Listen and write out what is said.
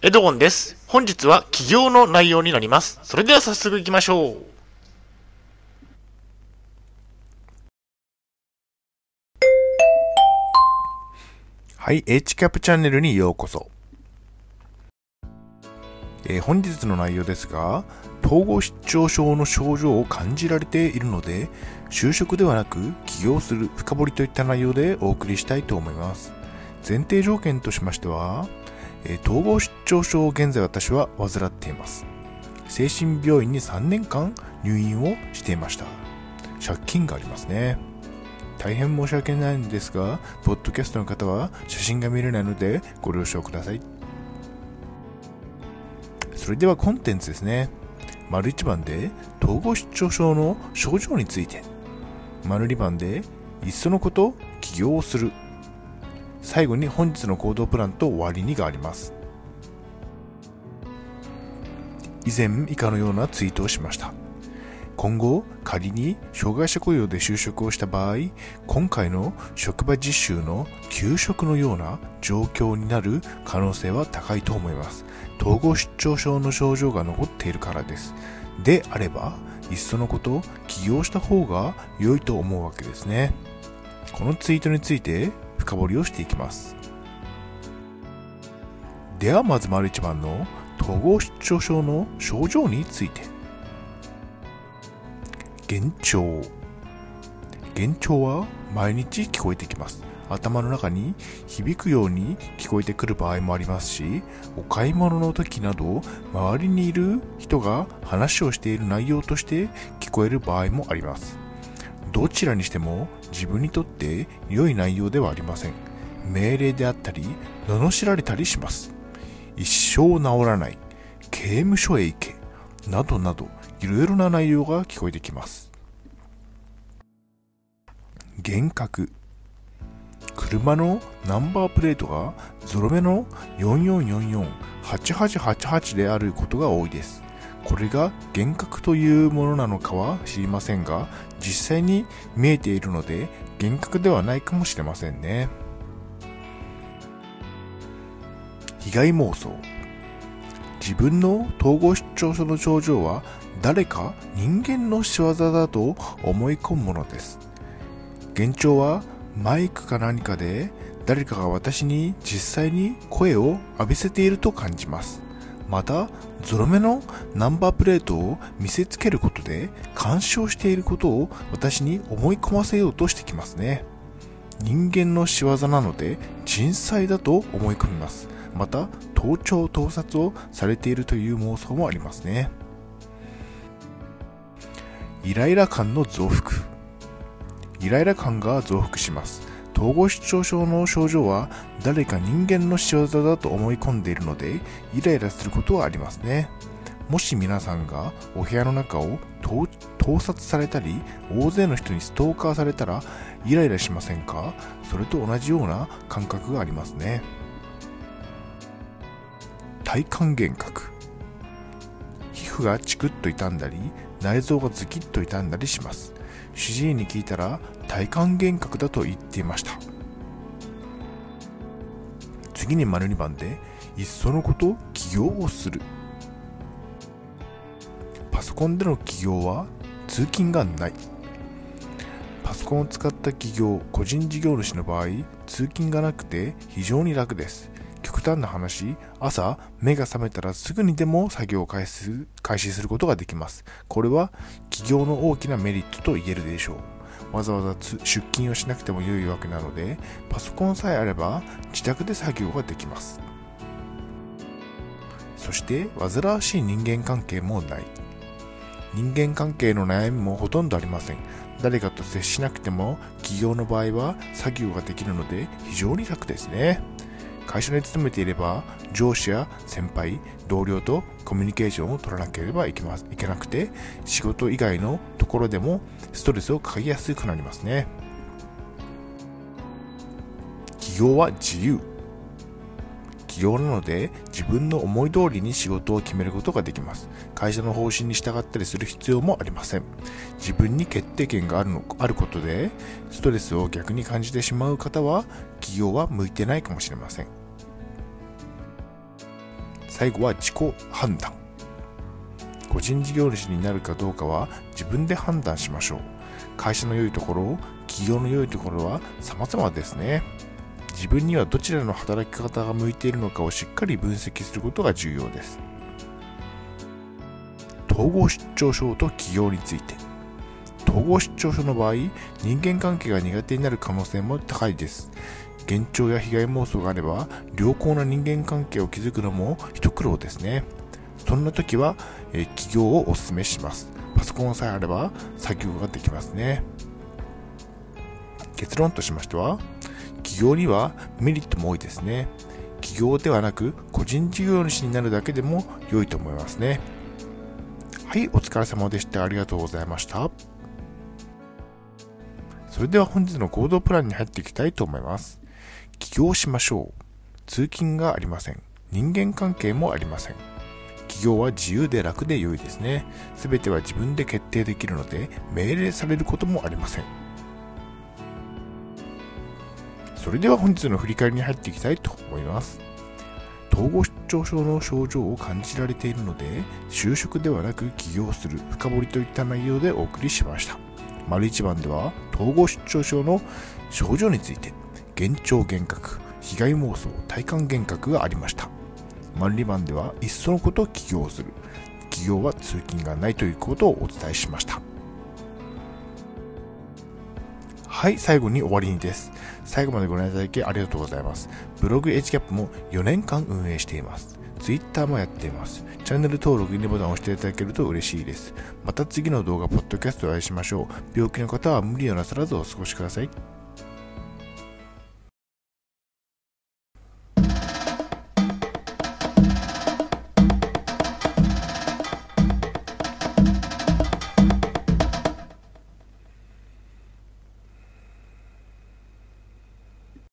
エドゴンです。本日は起業の内容になります。それでは早速行きましょう。はい、HCAP チャンネルにようこそ。えー本日の内容ですが、統合失調症の症状を感じられているので、就職ではなく起業する深掘りといった内容でお送りしたいと思います。前提条件としましては、え統合失調症を現在私は患っています。精神病院に3年間入院をしていました。借金がありますね。大変申し訳ないんですが、ポッドキャストの方は写真が見れないのでご了承ください。それではコンテンツですね。丸1番で統合失調症の症状について。丸2番でいっそのこと起業をする。最後に本日の行動プランと終わりにがあります。以前以下のようなツイートをしました。今後仮に障害者雇用で就職をした場合今回の職場実習の休職のような状況になる可能性は高いと思います統合失調症の症状が残っているからですであればいっそのこと起業した方が良いと思うわけですねこのツイートについて深掘りをしていきます。ではまず丸一番の統合失調症の症状について。幻聴幻聴は毎日聞こえてきます。頭の中に響くように聞こえてくる場合もありますしお買い物の時など周りにいる人が話をしている内容として聞こえる場合もあります。どちらにしても自分にとって良い内容ではありません。命令であったり罵られたりします。一生治らない刑務所へ行けなどなどいろいろな内容が聞こえてきます。幻覚。車のナンバープレートがゾロ目の44448888であることが多いです。これが幻覚というものなのかは知りませんが実際に見えているので幻覚ではないかもしれませんね。被害妄想。自分の統合失調症の症状は誰か人間の仕業だと思い込むものです。幻聴はマイクか何かで誰かが私に実際に声を浴びせていると感じます。またゾロ目のナンバープレートを見せつけることで干渉していることを私に思い込ませようとしてきますね。人間の仕業なので人災だと思い込みます。また盗聴盗撮をされているという妄想もありますね。イライラ感の増幅。イライラ感が増幅します。統合失調症の症状は誰か人間の仕業だと思い込んでいるのでイライラすることはありますね。もし皆さんがお部屋の中を盗撮されたり大勢の人にストーカーされたらイライラしませんか？それと同じような感覚がありますね。体感幻覚。皮膚がチクッと傷んだり内臓がズキッと傷んだりします。主治医に聞いたら体感幻覚だと言っていました。次に丸2番でいっそのこと起業をする。パソコンでの起業は通勤がない。パソコンを使った企業個人事業主の場合通勤がなくて非常に楽です。端な話朝目が覚めたらすぐにでも作業を開始する開始することができます。これは企業の大きなメリットと言えるでしょう。わざわざ出勤をしなくても良いわけなのでパソコンさえあれば自宅で作業ができます。そして煩わしい人間関係もない。人間関係の悩みもほとんどありません。誰かと接しなくても企業の場合は作業ができるので非常に楽ですね。会社に勤めていれば上司や先輩同僚とコミュニケーションを取らなければいけますいけなくて仕事以外のところでもストレスをかけやすくなりますね。起業は自由。起業なので自分の思い通りに仕事を決めることができます。会社の方針に従ったりする必要もありません。自分に決定権があるのあることでストレスを逆に感じてしまう方は起業は向いてないかもしれません。最後は自己判断。個人事業主になるかどうかは自分で判断しましょう。会社の良いところ、企業の良いところは様々ですね。自分にはどちらの働き方が向いているのかをしっかり分析することが重要です。統合失調症と起業について。統合失調症の場合、人間関係が苦手になる可能性も高いです。幻聴や被害妄想があれば、良好な人間関係を築くのも一苦労ですね。そんな時は、え、起業をお勧めします。パソコンさえあれば作業ができますね。結論としましては、起業にはメリットも多いですね。起業ではなく個人事業主になるだけでも良いと思いますね。はい、お疲れ様でした。ありがとうございました。それでは本日の行動プランに入っていきたいと思います。起業しましょう。通勤がありません。人間関係もありません。起業は自由で楽で良いですね。すべては自分で決定できるので、命令されることもありません。それでは本日の振り返りに入っていきたいと思います。統合失調症の症状を感じられているので、就職ではなく起業する、深掘りといった内容でお送りしました。丸一番では、統合失調症の症状について、幻聴幻覚、被害妄想、体感幻覚がありました。丸二番では、いっそのこと起業する。起業は通勤がないということをお伝えしました。はい、最後に終わりにです。最後までご覧いただきありがとうございます。ブログ HCAP も4年間運営しています。Twitter もやっています。チャンネル登録、いいねボタンを押していただけると嬉しいです。また次の動画、ポッドキャストでお会いしましょう。病気の方は無理をなさらずお過ごしください。